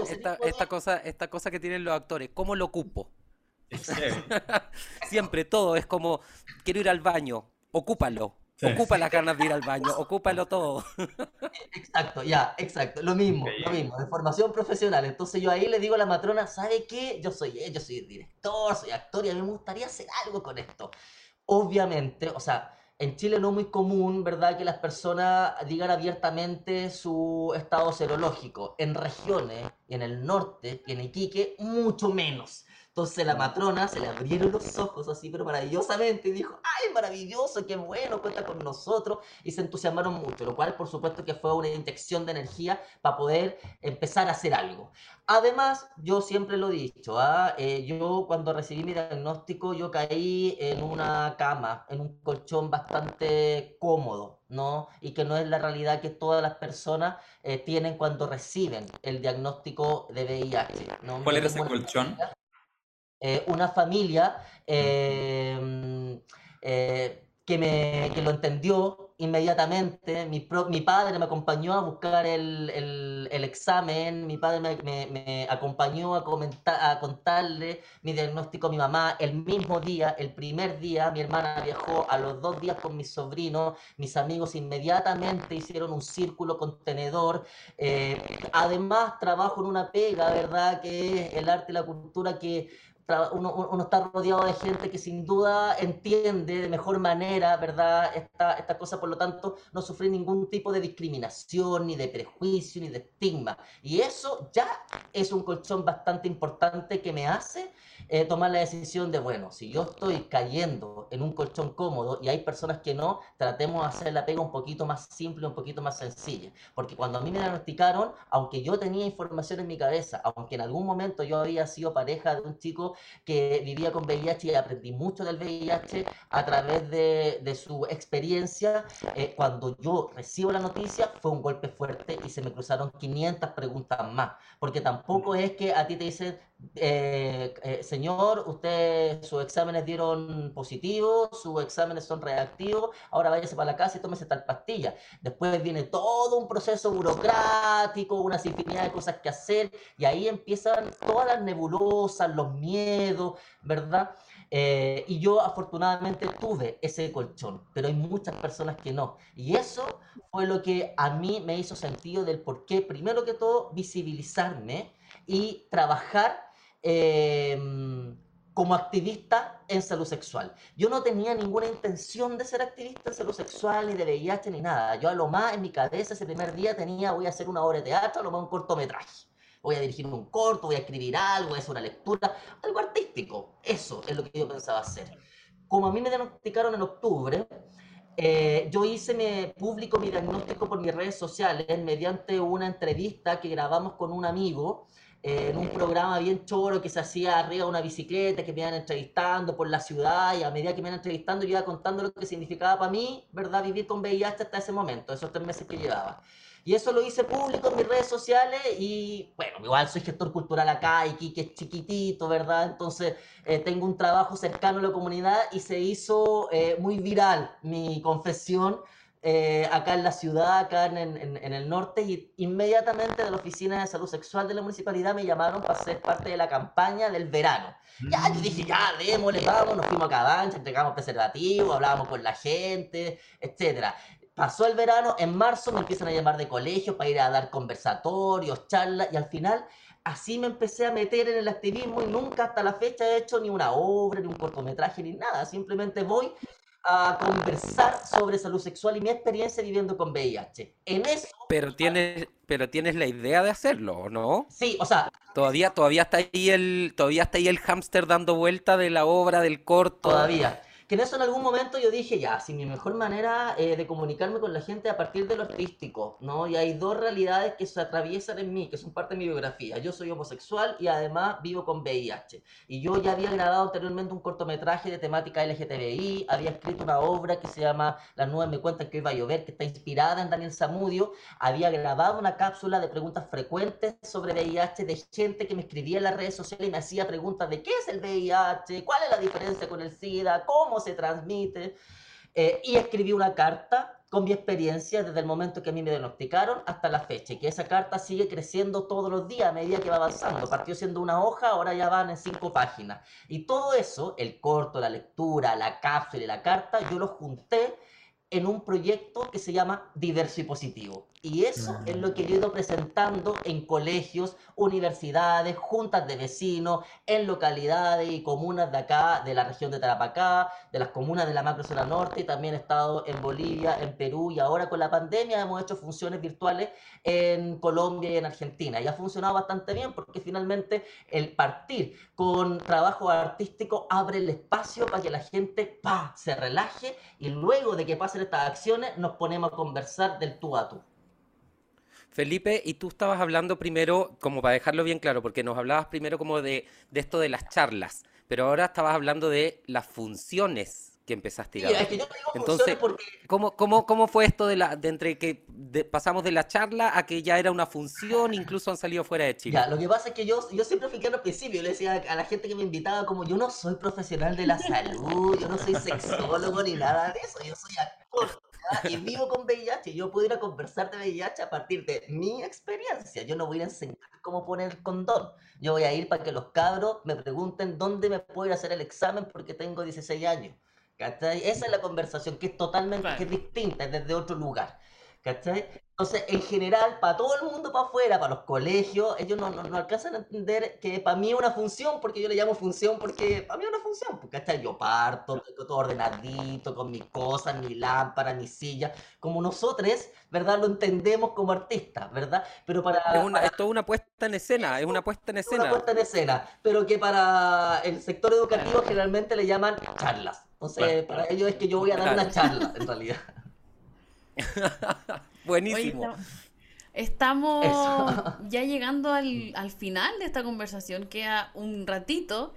esta, cosa, esta cosa que tienen los actores, ¿cómo lo ocupo? Siempre todo es como, quiero ir al baño, ocúpalo. Ocupa las ganas de ir al baño, ocúpalo todo. Exacto, ya, exacto, lo mismo, lo mismo, de formación profesional. Entonces yo ahí le digo a la matrona, ¿sabe qué? Yo soy, yo soy director, soy actor y a mí me gustaría hacer algo con esto. Obviamente, o sea, en Chile no es muy común, ¿verdad?, que las personas digan abiertamente su estado serológico. En regiones, en el norte y en Iquique, mucho menos. Entonces la matrona se le abrieron los ojos así, pero maravillosamente, y dijo, ¡ay, maravilloso, qué bueno, cuenta con nosotros! Y se entusiasmaron mucho, lo cual por supuesto que fue una inyección de energía para poder empezar a hacer algo. Además, yo siempre lo he dicho, ¿ah? Eh, yo cuando recibí mi diagnóstico, yo caí en una cama, en un colchón bastante cómodo, ¿no? Y que no es la realidad que todas las personas eh, tienen cuando reciben el diagnóstico de VIH. ¿no? ¿Cuál era ese colchón? Eh, una familia em, eh, que, me, que lo entendió inmediatamente. Mi, mi padre me acompañó a buscar el, el, el examen, mi padre me, me, me acompañó a, comentar, a contarle mi diagnóstico a mi mamá. El mismo día, el primer día, mi hermana viajó a los dos días con mis sobrinos, mis amigos inmediatamente hicieron un círculo contenedor. Eh, además, trabajo en una pega, ¿verdad? Que es el arte y la cultura que uno, uno, está rodeado de gente que sin duda entiende de mejor manera, ¿verdad? Esta, esta cosa, por lo tanto, no sufre ningún tipo de discriminación, ni de prejuicio, ni de estigma. Y eso ya es un colchón bastante importante que me hace eh, tomar la decisión de, bueno, si yo estoy cayendo en un colchón cómodo y hay personas que no, tratemos de hacer la pega un poquito más simple, un poquito más sencilla. Porque cuando a mí me diagnosticaron, aunque yo tenía información en mi cabeza, aunque en algún momento yo había sido pareja de un chico que vivía con VIH y aprendí mucho del VIH a través de, de su experiencia, eh, cuando yo recibo la noticia fue un golpe fuerte y se me cruzaron 500 preguntas más. Porque tampoco es que a ti te dicen, eh, eh, señor, usted sus exámenes dieron positivos, sus exámenes son reactivos, ahora váyase para la casa y tómese tal pastilla. Después viene todo un proceso burocrático, una infinidad de cosas que hacer, y ahí empiezan todas las nebulosas, los miedos, ¿verdad? Eh, y yo afortunadamente tuve ese colchón, pero hay muchas personas que no. Y eso fue lo que a mí me hizo sentido del por qué, primero que todo, visibilizarme y trabajar Em, como activista en salud sexual. Yo no tenía ninguna intención de ser activista en salud sexual, ni de VIH, ni nada. Yo a lo más en mi cabeza ese primer día tenía, voy a hacer una obra de teatro, a lo más un cortometraje. Voy a dirigir un corto, voy a escribir algo, voy a hacer una lectura, algo artístico. Eso es lo que yo pensaba hacer. Como a mí me diagnosticaron en octubre, eh, yo hice me, público mi diagnóstico por mis redes sociales mediante una entrevista que grabamos con un amigo en un programa bien choro que se hacía arriba de una bicicleta, que me iban entrevistando por la ciudad y a medida que me iban entrevistando yo iba contando lo que significaba para mí, ¿verdad? Vivir con VIH hasta ese momento, esos tres meses que llevaba. Y eso lo hice público en mis redes sociales y bueno, igual soy gestor cultural acá y que es chiquitito, ¿verdad? Entonces eh, tengo un trabajo cercano a la comunidad y se hizo eh, muy viral mi confesión eh, acá en la ciudad, acá en, en, en, el norte, y inmediatamente de la Oficina de Salud Sexual de la municipalidad me llamaron para ser parte de la campaña del verano. Ya, yo dije, ya, démosle, vamos, nos fuimos a Cabancha, entregamos preservativos, hablábamos con la gente, etcétera. Pasó el verano, en marzo me empiezan a llamar de colegio para ir a dar conversatorios, charlas, y al final así me empecé a meter en el activismo y nunca hasta la fecha he hecho ni una obra, ni un cortometraje, ni nada. Simplemente voy a conversar sobre salud sexual y mi experiencia viviendo con VIH. En eso... Pero tienes, pero tienes la idea de hacerlo, ¿no? Sí, o sea... Todavía, todavía está ahí el, todavía está ahí el hámster dando vuelta de la obra, del corto. Todavía. Que en eso en algún momento yo dije, ya, si mi mejor manera eh, de comunicarme con la gente a partir de lo artístico, ¿no? Y hay dos realidades que se atraviesan en mí, que son parte de mi biografía. Yo soy homosexual y además vivo con VIH. Y yo ya había grabado anteriormente un cortometraje de temática LGTBI, había escrito una obra que se llama Las nubes me cuentan que iba a llover, que está inspirada en Daniel Zamudio, había grabado una cápsula de preguntas frecuentes sobre VIH de gente que me escribía en las redes sociales y me hacía preguntas de qué es el VIH, cuál es la diferencia con el SIDA, cómo se transmite. Eh, y escribí una carta con mi experiencia desde el momento que a mí me diagnosticaron hasta la fecha, y que esa carta sigue creciendo todos los días a medida que va avanzando. Partió siendo una hoja, ahora ya van en cinco páginas. Y todo eso, el corto, la lectura, la cápsula y la carta, yo lo junté en un proyecto que se llama Diverso y Positivo. Y eso es lo que he ido presentando en colegios, universidades, juntas de vecinos, en localidades y comunas de acá, de la región de Tarapacá, de las comunas de la macrozona norte, y también he estado en Bolivia, en Perú, y ahora con la pandemia hemos hecho funciones virtuales en Colombia y en Argentina. Y ha funcionado bastante bien porque finalmente el partir con trabajo artístico abre el espacio para que la gente pa, se relaje y luego de que pasen estas acciones nos ponemos a conversar del tú a tú. Felipe, y tú estabas hablando primero, como para dejarlo bien claro, porque nos hablabas primero como de, esto de las charlas, pero ahora estabas hablando de las funciones que empezaste a sí, Entonces, porque... ¿cómo, cómo, cómo fue esto de la de entre que pasamos de la charla a que ya era una función, incluso han salido fuera de Chile? Ya, lo que pasa es que yo, yo siempre fui al principio, le decía a la gente que me invitaba como yo no soy profesional de la salud, yo no soy sexólogo ni nada de eso, yo soy actor y vivo con VIH, yo pudiera conversar de VIH a partir de mi experiencia. Yo no voy a enseñar cómo poner condón. Yo voy a ir para que los cabros me pregunten dónde me puedo ir a hacer el examen porque tengo 16 años. ¿Cachai? Esa es la conversación que es totalmente distinta, es desde otro lugar. ¿Cachai? Entonces, en general, para todo el mundo para afuera, para los colegios, ellos no, no, alcanzan a entender que para mí es una función, porque yo le llamo función, porque para mí es una función, porque hasta yo parto, todo ordenadito, con mis cosas, mi lámpara, mi silla, como nosotros, ¿verdad? Lo entendemos como artistas, ¿verdad? Pero para... Es, una, es toda una puesta en escena, es una puesta en escena. Una puesta en escena, pero que para el sector educativo generalmente le llaman charlas. Entonces, para ellos es que yo voy a dar una charla, en realidad. Buenísimo. estamos ya llegando al, al, final de esta conversación, queda un ratito.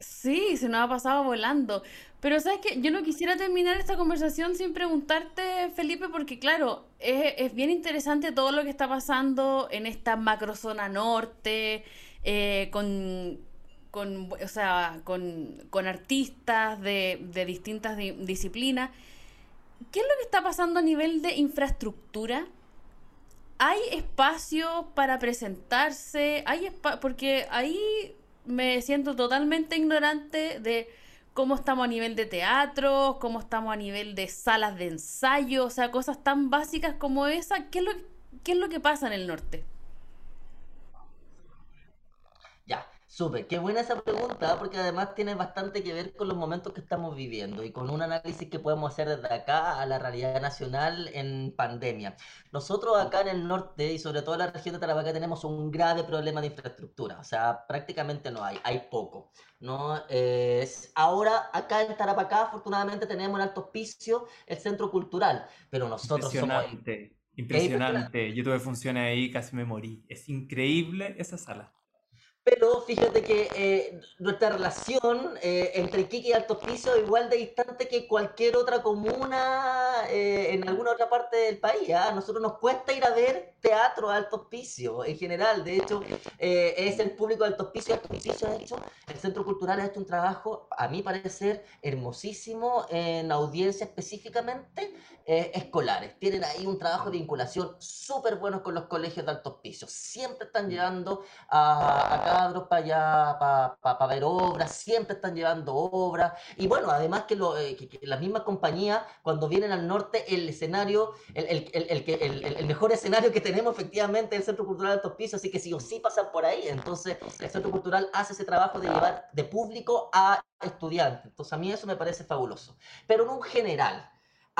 Sí, se nos ha pasado volando. Pero sabes que yo no quisiera terminar esta conversación sin preguntarte, Felipe, porque claro, es, es bien interesante todo lo que está pasando en esta macrozona norte, eh, con, con, o sea, con, con artistas de, de distintas disciplinas. ¿Qué es lo que está pasando a nivel de infraestructura? ¿Hay espacio para presentarse? ¿Hay Porque ahí me siento totalmente ignorante de cómo estamos a nivel de teatro, cómo estamos a nivel de salas de ensayo, o sea, cosas tan básicas como esa. ¿Qué es lo, qué es lo que pasa en el norte? Súper, qué buena esa pregunta, porque además tiene bastante que ver con los momentos que estamos viviendo y con un análisis que podemos hacer desde acá a la realidad nacional en pandemia. Nosotros acá en el norte y sobre todo en la región de Tarapacá tenemos un grave problema de infraestructura, o sea, prácticamente no hay, hay poco. ¿no? Es, ahora acá en Tarapacá afortunadamente tenemos en Alto Hospicio el centro cultural, pero nosotros impresionante, Impresionante, yo tuve funciones ahí, casi me morí. Es increíble esa sala. Pero fíjate que eh, nuestra relación eh, entre Iquique y Alto Hospicio es igual de distante que cualquier otra comuna eh, en alguna otra parte del país. ¿ah? A nosotros nos cuesta ir a ver teatro a Alto Hospicio en general. De hecho, es el público de Alto Hospicio. Alto Hospicio ha hecho, el Centro Cultural ha hecho un trabajo, a mi parecer, hermosísimo en audiencia específicamente escolares. Tienen ahí un trabajo de vinculación súper bueno con los colegios de Alto Hospicio. Siempre están llevando a, a para allá, para ver obras, siempre están llevando obras. Y bueno, además que, lo, eh, las mismas compañías, cuando vienen al norte, el escenario, el, el, el, el, mejor escenario que tenemos efectivamente es el Centro Cultural de Altos Pisos, así que sí o sí pasan por ahí. Entonces, el Centro Cultural hace ese trabajo de llevar de público a estudiantes. Entonces, a mí eso me parece fabuloso. Pero en un general,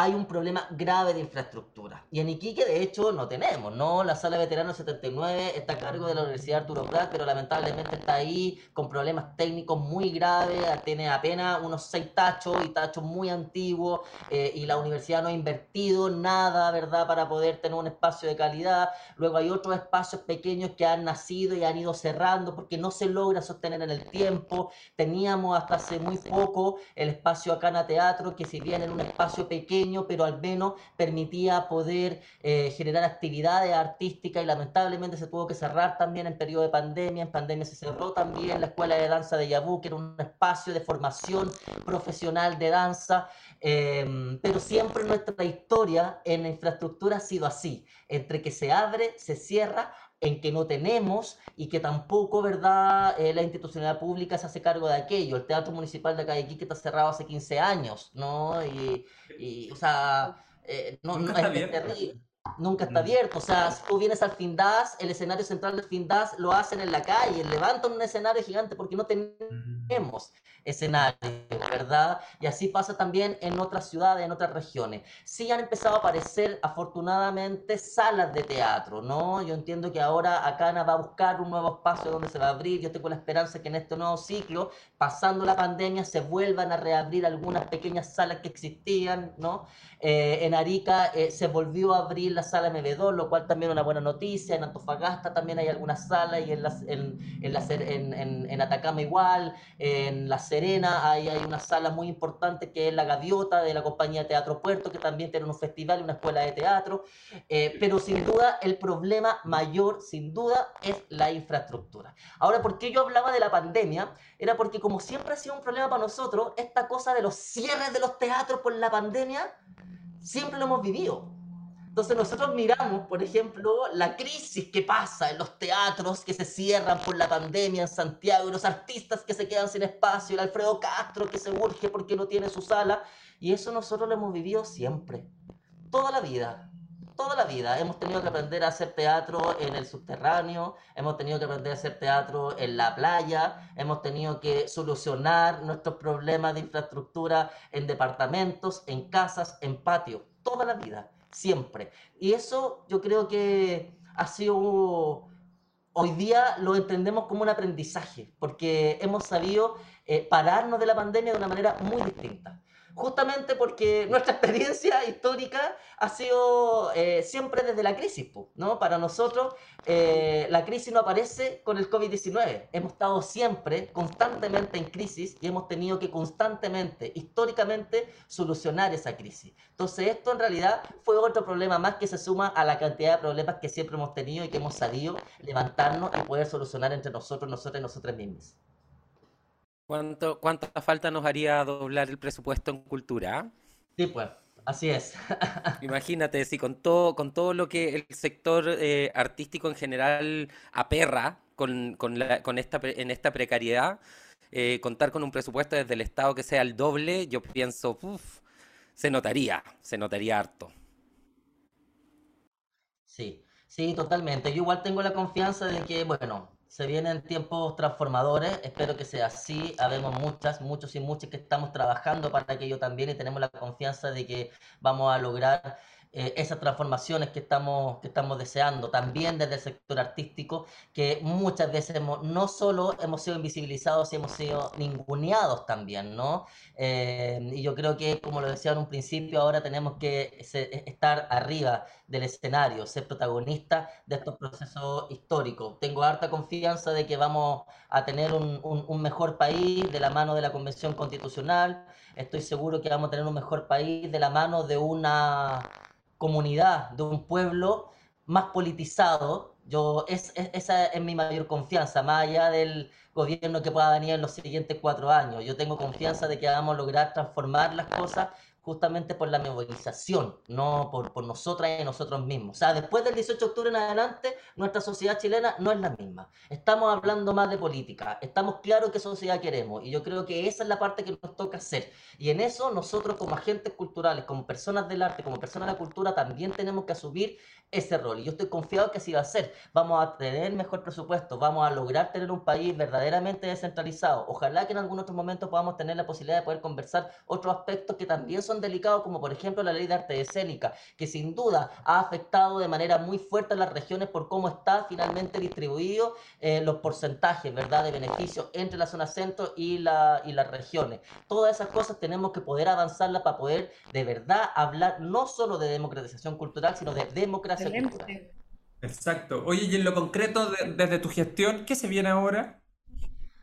hay un problema grave de infraestructura. Y en Iquique, de hecho, no tenemos, ¿no? La sala veterano 79 está a cargo de la Universidad Arturo Prat, pero lamentablemente está ahí con problemas técnicos muy graves, tiene apenas unos seis tachos y tachos muy antiguos, eh, y la universidad no ha invertido nada, ¿verdad?, para poder tener un espacio de calidad. Luego hay otros espacios pequeños que han nacido y han ido cerrando porque no se logra sostener en el tiempo. Teníamos hasta hace muy poco el espacio Acana Teatro, que si bien era un espacio pequeño, pero al menos permitía poder eh, generar actividades artísticas y lamentablemente se tuvo que cerrar también en periodo de pandemia. En pandemia se cerró también la Escuela de Danza de Yabú, que era un espacio de formación profesional de danza, em, pero siempre nuestra historia en la infraestructura ha sido así, entre que se abre, se cierra, en que no tenemos y que tampoco, ¿verdad?, eh, la institucionalidad pública se hace cargo de aquello. El Teatro Municipal de acá de Iquique está cerrado hace 15 años, ¿no? Y, y o sea, eh, no, nunca, está es terrible. Nunca está mm. abierto. O sea, si tú vienes al Findas, el escenario central del Findas lo hacen en la calle, levantan un escenario gigante porque no tenemos escenario, ¿verdad? Y así pasa también en otras ciudades, en otras regiones. Sí han empezado a aparecer, afortunadamente, salas de teatro, ¿no? Yo entiendo que ahora Acana va a buscar un nuevo espacio donde se va a abrir. Yo tengo la esperanza que en este nuevo ciclo, pasando la pandemia, se vuelvan a reabrir algunas pequeñas salas que existían, ¿no? Eh, en Arica eh, se volvió a abrir la sala MB2, lo cual también es una buena noticia. En Antofagasta también hay algunas salas y en, en, en Atacama igual, en la Serena hay, hay una sala muy importante que es la Gaviota de la compañía Teatro Puerto, que también tiene un festival y una escuela de teatro. Eh, pero sin duda el problema mayor, sin duda, es la infraestructura. Ahora, ¿por qué yo hablaba de la pandemia? Era porque como siempre ha sido un problema para nosotros, esta cosa de los cierres de los teatros por la pandemia, siempre lo hemos vivido. Entonces nosotros miramos, por ejemplo, la crisis que pasa en los teatros que se cierran por la pandemia en Santiago, los artistas que se quedan sin espacio, el Alfredo Castro que se urge porque no tiene su sala, y eso nosotros lo hemos vivido siempre, toda la vida, toda la vida. Hemos tenido que aprender a hacer teatro en el subterráneo, hemos tenido que aprender a hacer teatro en la playa, hemos tenido que solucionar nuestros problemas de infraestructura en departamentos, en casas, en patios, toda la vida siempre. Y eso yo creo que ha sido, hoy día lo entendemos como un aprendizaje, porque hemos sabido eh, pararnos de la pandemia de una manera muy distinta justamente porque nuestra experiencia histórica ha sido eh, siempre desde la crisis, ¿no? Para nosotros eh, la crisis no aparece con el COVID-19. Hemos estado siempre, constantemente en crisis y hemos tenido que constantemente, históricamente, solucionar esa crisis. Entonces esto en realidad fue otro problema más que se suma a la cantidad de problemas que siempre hemos tenido y que hemos sabido levantarnos y poder solucionar entre nosotros, nosotros y nosotras mismas. ¿Cuánto, ¿Cuánta falta nos haría doblar el presupuesto en cultura? Sí, pues, así es. Imagínate, si con todo, con todo lo que el sector eh, artístico en general aperra con, con, la, con esta, en esta precariedad, eh, contar con un presupuesto desde el Estado que sea el doble, yo pienso, uff, se notaría, se notaría harto. Sí, sí, totalmente. Yo igual tengo la confianza de que, bueno, se vienen tiempos transformadores, espero que sea así. Habemos muchas, muchos y muchas que estamos trabajando para aquello también y tenemos la confianza de que vamos a lograr eh, esas transformaciones que estamos, que estamos deseando, también desde el sector artístico, que muchas veces no solo hemos sido invisibilizados, hemos sido ninguneados también, ¿no? Eh, y yo creo que, como lo decía en un principio, ahora tenemos que estar arriba del escenario, ser protagonistas de estos procesos históricos. Tengo harta confianza de que vamos a tener un, un mejor país de la mano de la Convención Constitucional, estoy seguro que vamos a tener un mejor país de la mano de una comunidad, de un pueblo más politizado. Yo, es, esa es mi mayor confianza, más allá del gobierno que pueda venir en los siguientes cuatro años. Yo tengo confianza de que vamos a lograr transformar las cosas justamente por la movilización, no por, por nosotras y nosotros mismos. O sea, después del 18 de octubre en adelante, nuestra sociedad chilena no es la misma. Estamos hablando más de política, estamos claros qué sociedad queremos y yo creo que esa es la parte que nos toca hacer. Y en eso nosotros como agentes culturales, como personas del arte, como personas de la cultura, también tenemos que asumir ese rol. Y yo estoy confiado que así va a ser. Vamos a tener mejor presupuesto, vamos a lograr tener un país verdaderamente descentralizado. Ojalá que en algún otro momento podamos tener la posibilidad de poder conversar otros aspectos que también son delicados, como por ejemplo la ley de arte escénica, que sin duda ha afectado de manera muy fuerte a las regiones por cómo está finalmente distribuido eh, los porcentajes, ¿verdad?, de beneficios entre la zona centro y, la, y las regiones. Todas esas cosas tenemos que poder avanzarlas para poder de verdad hablar no solo de democratización cultural, sino de democracia Exacto. Oye, y en lo concreto, desde tu gestión, ¿qué se viene ahora?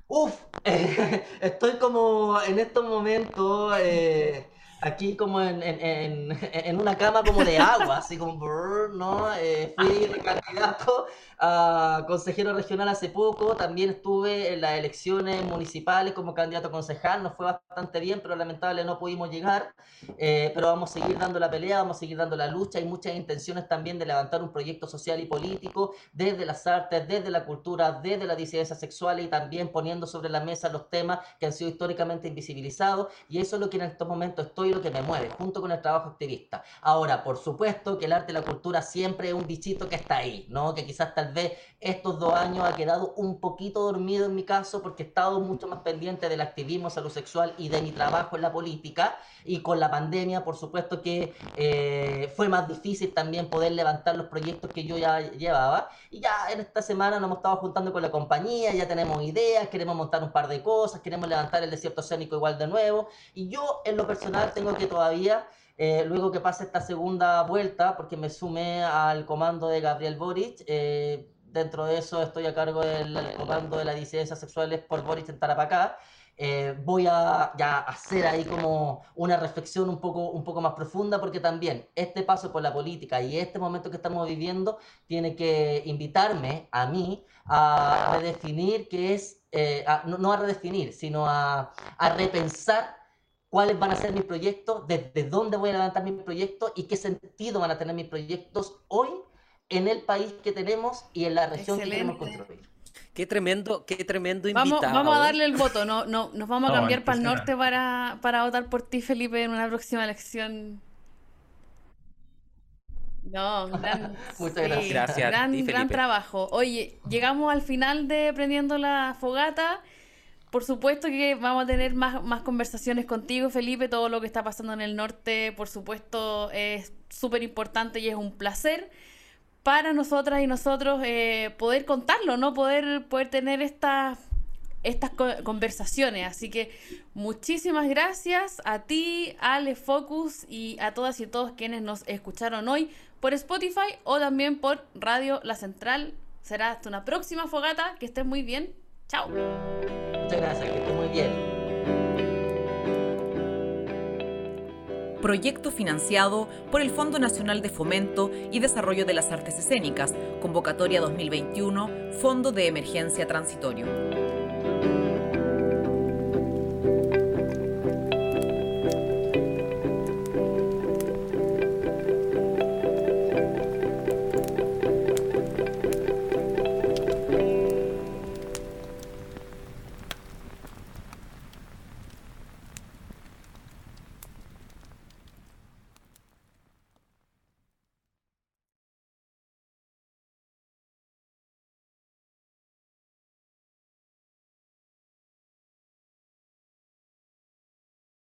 Uf, estoy como en estos momentos eh, aquí como en, en, en, una cama como de agua, así como, ¿no? Eh, fui candidato a consejero regional hace poco, también estuve en las elecciones municipales como candidato a concejal, nos fue bastante bien, pero lamentablemente no pudimos llegar, eh, pero vamos a seguir dando la pelea, vamos a seguir dando la lucha, hay muchas intenciones también de levantar un proyecto social y político desde las artes, desde la cultura, desde la disidencia sexual y también poniendo sobre la mesa los temas que han sido históricamente invisibilizados y eso es lo que en estos momentos estoy, lo que me mueve, junto con el trabajo activista. Ahora, por supuesto que el arte y la cultura siempre es un bichito que está ahí, ¿no? Que quizás tal vez estos dos años ha quedado un poquito dormido en mi caso porque he estado mucho más pendiente del activismo salud sexual y de mi trabajo en la política y con la pandemia por supuesto que eh, fue más difícil también poder levantar los proyectos que yo ya llevaba y ya en esta semana nos hemos estado juntando con la compañía, ya tenemos ideas, queremos montar un par de cosas, queremos levantar el desierto escénico igual de nuevo y yo en lo personal tengo que todavía eh, luego que pase esta segunda vuelta, porque me sumé al comando de Gabriel Boric, eh, dentro de eso estoy a cargo del comando de las disidencias sexuales por Boris en Tarapacá. Eh, voy a ya hacer ahí como una reflexión un poco, un poco más profunda porque también este paso por la política y este momento que estamos viviendo tiene que invitarme a mí a redefinir qué es, eh, no, a redefinir, sino a, a repensar cuáles van a ser mis proyectos, desde dónde voy a levantar mis proyectos y qué sentido van a tener mis proyectos hoy en el país que tenemos y en la región que queremos construir. Qué tremendo, qué tremendo invitado. Vamos, vamos a darle el voto, no, no, nos vamos a cambiar para el norte para, para votar por ti, Felipe, en una próxima elección. No, gran, Muchas gracias. gracias gran, gran trabajo. Oye, llegamos al final de Prendiendo la Fogata. Por supuesto que vamos a tener más, más conversaciones contigo, Felipe. Todo lo que está pasando en el norte, por supuesto, es súper importante y es un placer para nosotras y nosotros eh, poder contarlo, ¿no? Poder, poder tener estas estas conversaciones. Así que muchísimas gracias a ti, Ale Focus y a todas y todos quienes nos escucharon hoy por Spotify o también por Radio La Central. Será hasta una próxima fogata. Que estén muy bien. Chao. Muchas gracias, que estén muy bien. proyecto financiado por el Fondo Nacional de Fomento y Desarrollo de las Artes Escénicas, convocatoria 2021, Fondo de Emergencia Transitorio.